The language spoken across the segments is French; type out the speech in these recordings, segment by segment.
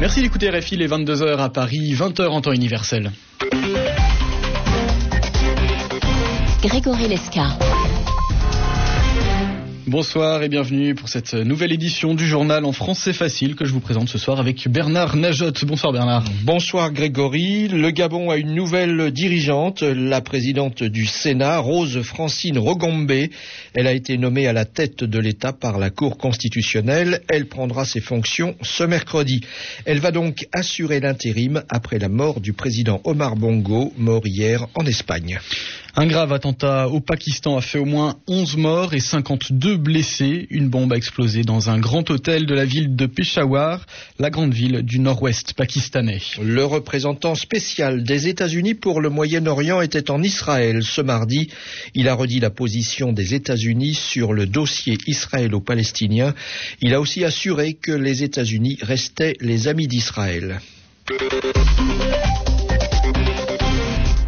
Merci d'écouter RFI les 22h à Paris, 20h en temps universel. Grégory Lesca. Bonsoir et bienvenue pour cette nouvelle édition du journal en français facile que je vous présente ce soir avec Bernard Najotte. Bonsoir Bernard. Bonsoir Grégory. Le Gabon a une nouvelle dirigeante, la présidente du Sénat, Rose Francine Rogombe. Elle a été nommée à la tête de l'État par la Cour constitutionnelle. Elle prendra ses fonctions ce mercredi. Elle va donc assurer l'intérim après la mort du président Omar Bongo, mort hier en Espagne. Un grave attentat au Pakistan a fait au moins 11 morts et 52 blessés. Une bombe a explosé dans un grand hôtel de la ville de Peshawar, la grande ville du nord-ouest pakistanais. Le représentant spécial des États-Unis pour le Moyen-Orient était en Israël ce mardi. Il a redit la position des États-Unis sur le dossier israélo-palestinien. Il a aussi assuré que les États-Unis restaient les amis d'Israël.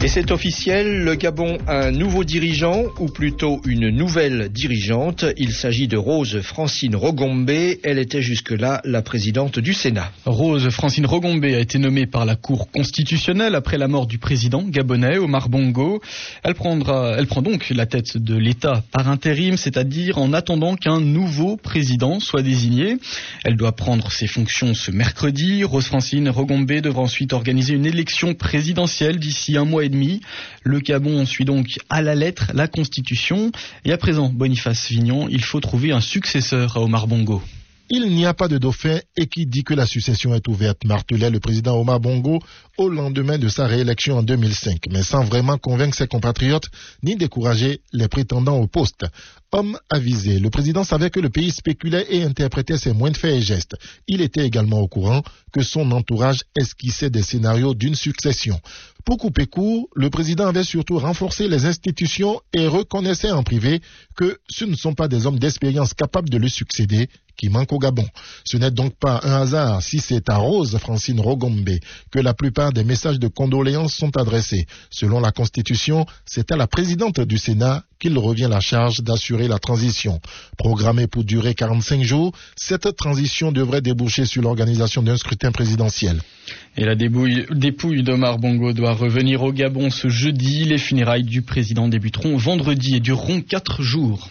Et c'est officiel, le Gabon a un nouveau dirigeant, ou plutôt une nouvelle dirigeante. Il s'agit de Rose Francine Rogombe. Elle était jusque-là la présidente du Sénat. Rose Francine Rogombe a été nommée par la Cour constitutionnelle après la mort du président gabonais Omar Bongo. Elle, prend donc la tête de l'État par intérim, c'est-à-dire en attendant qu'un nouveau président soit désigné. Elle doit prendre ses fonctions ce mercredi. Rose Francine Rogombe devra ensuite organiser une élection présidentielle d'ici un mois et Le Gabon suit donc à la lettre la Constitution. Et à présent, Boniface Vignon, il faut trouver un successeur à Omar Bongo. Il n'y a pas de dauphin et qui dit que la succession est ouverte, martelait le président Omar Bongo au lendemain de sa réélection en 2005, mais sans vraiment convaincre ses compatriotes ni décourager les prétendants au poste. Homme avisé, le président savait que le pays spéculait et interprétait ses moindres faits et gestes. Il était également au courant que son entourage esquissait des scénarios d'une succession. Pour couper court, le président avait surtout renforcé les institutions et reconnaissait en privé que ce ne sont pas des hommes d'expérience capables de le succéder qui manquent au Gabon. Ce n'est donc pas un hasard si c'est à Rose Francine Rogombe que la plupart des messages de condoléances sont adressés. Selon la Constitution, c'est à la présidente du Sénat qu'il revient la charge d'assurer la transition. Programmée pour durer 45 jours, cette transition devrait déboucher sur l'organisation d'un scrutin présidentiel. Et la dépouille d'Omar Bongo doit revenir au Gabon ce jeudi. Les funérailles du président débuteront vendredi et dureront quatre jours.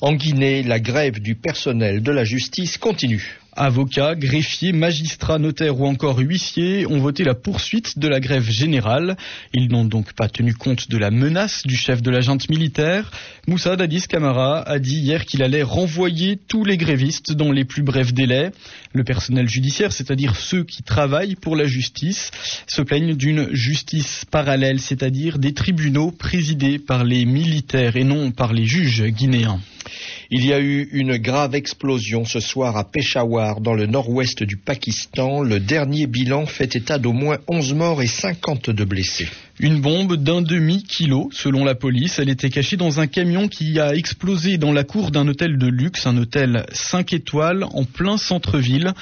En Guinée, la grève du personnel de la justice continue. Avocats, greffiers, magistrats, notaires ou encore huissiers ont voté la poursuite de la grève générale. Ils n'ont donc pas tenu compte de la menace du chef de la junte militaire. Moussa Dadis Camara a dit hier qu'il allait renvoyer tous les grévistes dans les plus brefs délais. Le personnel judiciaire, c'est-à-dire ceux qui travaillent pour la justice, se plaignent d'une justice parallèle, c'est-à-dire des tribunaux présidés par les militaires et non par les juges guinéens. Il y a eu une grave explosion ce soir à Peshawar, dans le nord-ouest du Pakistan. Le dernier bilan fait état d'au moins 11 morts et 52 blessés. Une bombe d'un demi-kilo, selon la police. Elle était cachée dans un camion qui a explosé dans la cour d'un hôtel de luxe, un hôtel 5 étoiles en plein centre-ville.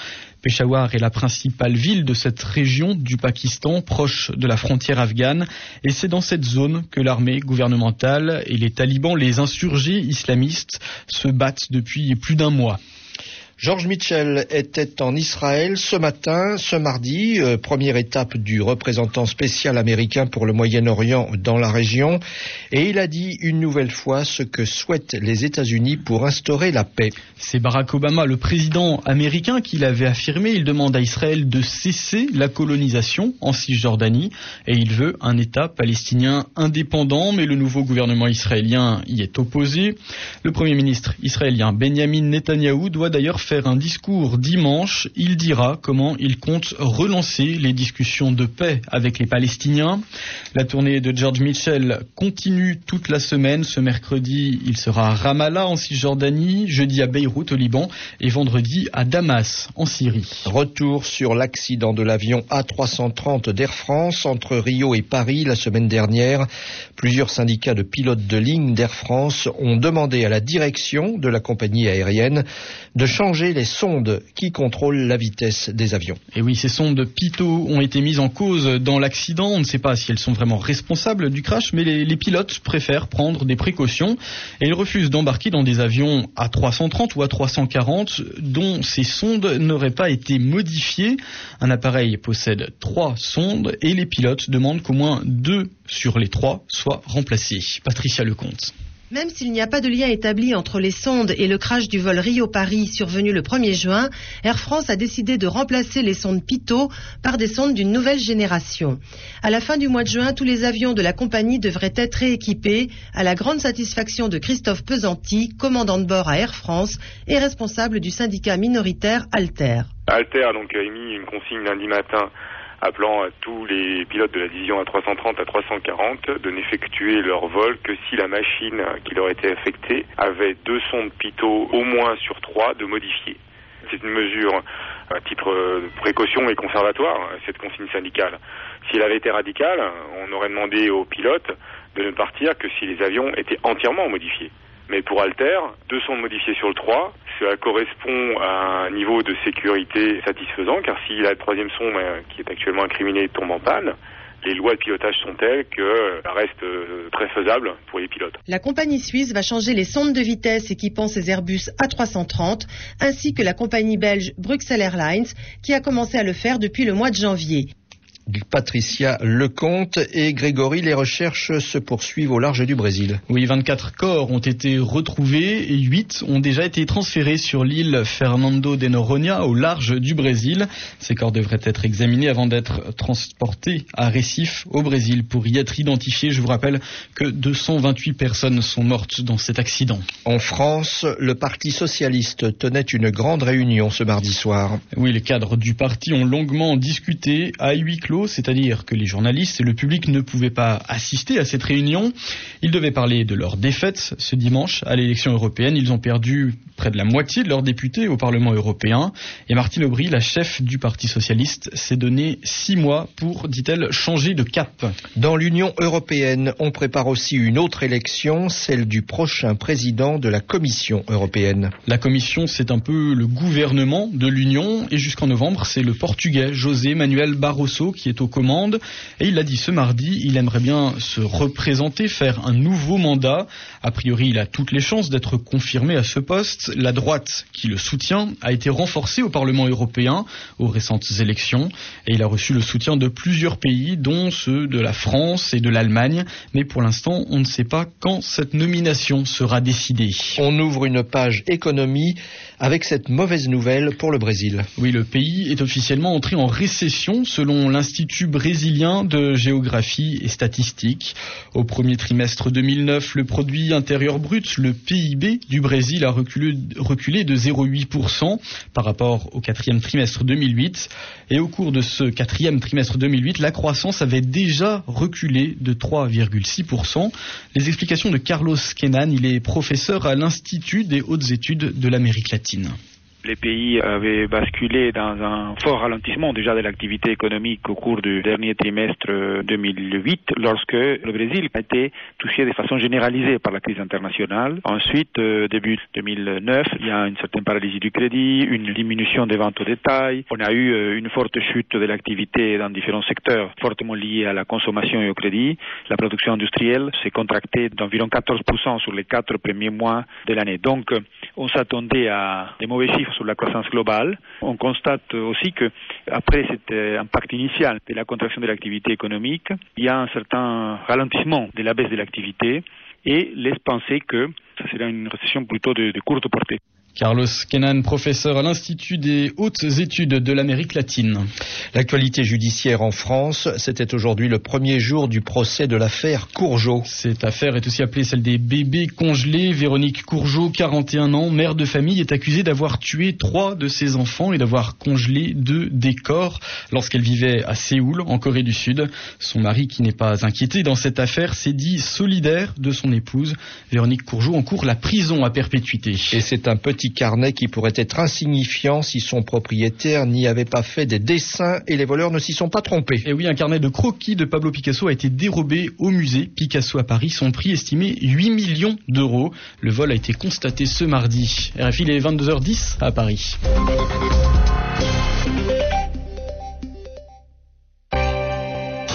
Peshawar est la principale ville de cette région du Pakistan, proche de la frontière afghane, et c'est dans cette zone que l'armée gouvernementale et les talibans, les insurgés islamistes, se battent depuis plus d'un mois. George Mitchell était en Israël ce matin, ce mardi, euh, première étape du représentant spécial américain pour le Moyen-Orient dans la région, et il a dit une nouvelle fois ce que souhaitent les États-Unis pour instaurer la paix. C'est Barack Obama, le président américain, qui l'avait affirmé. Il demande à Israël de cesser la colonisation en Cisjordanie, et il veut un État palestinien indépendant, mais le nouveau gouvernement israélien y est opposé. Le premier ministre israélien Benjamin Netanyahou doit d'ailleurs faire un discours dimanche. Il dira comment il compte relancer les discussions de paix avec les Palestiniens. La tournée de George Mitchell continue toute la semaine. Ce mercredi, il sera à Ramallah en Cisjordanie, jeudi à Beyrouth au Liban et vendredi à Damas en Syrie. Retour sur l'accident de l'avion A330 d'Air France entre Rio et Paris la semaine dernière. Plusieurs syndicats de pilotes de ligne d'Air France ont demandé à la direction de la compagnie aérienne de changer les sondes qui contrôlent la vitesse des avions. Et oui, ces sondes Pitot ont été mises en cause dans l'accident. On ne sait pas si elles sont vraiment responsables du crash, mais les, les pilotes préfèrent prendre des précautions et ils refusent d'embarquer dans des avions à 330 ou à 340 dont ces sondes n'auraient pas été modifiées. Un appareil possède trois sondes et les pilotes demandent qu'au moins deux sur les trois soient remplacés. Patricia Lecomte. Même s'il n'y a pas de lien établi entre les sondes et le crash du vol Rio-Paris survenu le 1er juin, Air France a décidé de remplacer les sondes Pitot par des sondes d'une nouvelle génération. À la fin du mois de juin, tous les avions de la compagnie devraient être rééquipés, à la grande satisfaction de Christophe Pesanti, commandant de bord à Air France et responsable du syndicat minoritaire Alter. Alter a donc émis une consigne lundi matin appelant à tous les pilotes de la division A330 à 340 de n'effectuer leur vol que si la machine qui leur était affectée avait deux sondes pitot au moins sur trois de modifier. C'est une mesure à titre de précaution et conservatoire, cette consigne syndicale. Si elle avait été radicale, on aurait demandé aux pilotes de ne partir que si les avions étaient entièrement modifiés. Mais pour Alter, deux sondes modifiées sur le 3, cela correspond à un niveau de sécurité satisfaisant, car si la troisième sonde qui est actuellement incriminée tombe en panne, les lois de pilotage sont telles que ça reste très faisable pour les pilotes. La compagnie suisse va changer les sondes de vitesse équipant ses Airbus A330, ainsi que la compagnie belge Bruxelles Airlines, qui a commencé à le faire depuis le mois de janvier. Patricia Lecomte et Grégory, les recherches se poursuivent au large du Brésil. Oui, 24 corps ont été retrouvés et 8 ont déjà été transférés sur l'île Fernando de Noronha au large du Brésil. Ces corps devraient être examinés avant d'être transportés à Recife au Brésil pour y être identifiés. Je vous rappelle que 228 personnes sont mortes dans cet accident. En France, le Parti socialiste tenait une grande réunion ce mardi soir. Oui, les cadres du parti ont longuement discuté à huis clos c'est-à-dire que les journalistes et le public ne pouvaient pas assister à cette réunion. Ils devaient parler de leur défaite ce dimanche à l'élection européenne. Ils ont perdu près de la moitié de leurs députés au Parlement européen. Et Martine Aubry, la chef du Parti socialiste, s'est donné six mois pour, dit-elle, changer de cap. Dans l'Union européenne, on prépare aussi une autre élection, celle du prochain président de la Commission européenne. La Commission, c'est un peu le gouvernement de l'Union. Et jusqu'en novembre, c'est le Portugais José Manuel Barroso qui est aux commandes. Et il l'a dit ce mardi, il aimerait bien se représenter, faire un nouveau mandat. A priori, il a toutes les chances d'être confirmé à ce poste. La droite qui le soutient a été renforcée au Parlement européen aux récentes élections. Et il a reçu le soutien de plusieurs pays, dont ceux de la France et de l'Allemagne. Mais pour l'instant, on ne sait pas quand cette nomination sera décidée. On ouvre une page économie avec cette mauvaise nouvelle pour le Brésil. Oui, le pays est officiellement entré en récession selon l'Institut brésilien de géographie et statistique. Au premier trimestre 2009, le produit intérieur brut, le PIB du Brésil a reculé, reculé de 0,8% par rapport au quatrième trimestre 2008. Et au cours de ce quatrième trimestre 2008, la croissance avait déjà reculé de 3,6%. Les explications de Carlos Kenan, il est professeur à l'Institut des hautes études de l'Amérique latine. Les pays avaient basculé dans un fort ralentissement déjà de l'activité économique au cours du dernier trimestre 2008, lorsque le Brésil a été touché de façon généralisée par la crise internationale. Ensuite, début 2009, il y a une certaine paralysie du crédit, une diminution des ventes au détail. On a eu une forte chute de l'activité dans différents secteurs, fortement liée à la consommation et au crédit. La production industrielle s'est contractée d'environ 14% sur les quatre premiers mois de l'année. Donc, on s'attendait à des mauvais chiffres sur la croissance globale. On constate aussi que après cet impact initial de la contraction de l'activité économique, il y a un certain ralentissement de la baisse de l'activité et laisse penser que ça sera une récession plutôt de courte portée. Carlos Kenan, professeur à l'Institut des hautes études de l'Amérique latine. L'actualité judiciaire en France, c'était aujourd'hui le premier jour du procès de l'affaire Courgeot. Cette affaire est aussi appelée celle des bébés congelés. Véronique Courgeot, 41 ans, mère de famille, est accusée d'avoir tué trois de ses enfants et d'avoir congelé deux des corps lorsqu'elle vivait à Séoul, en Corée du Sud. Son mari, qui n'est pas inquiété dans cette affaire, s'est dit solidaire de son épouse. Véronique Courgeot encourt la prison à perpétuité. Et c'est un petit petit carnet qui pourrait être insignifiant si son propriétaire n'y avait pas fait des dessins et les voleurs ne s'y sont pas trompés. Et oui, un carnet de croquis de Pablo Picasso a été dérobé au musée Picasso à Paris, son prix estimé 8 millions d'euros. Le vol a été constaté ce mardi. RFI, il est 22h10 à Paris.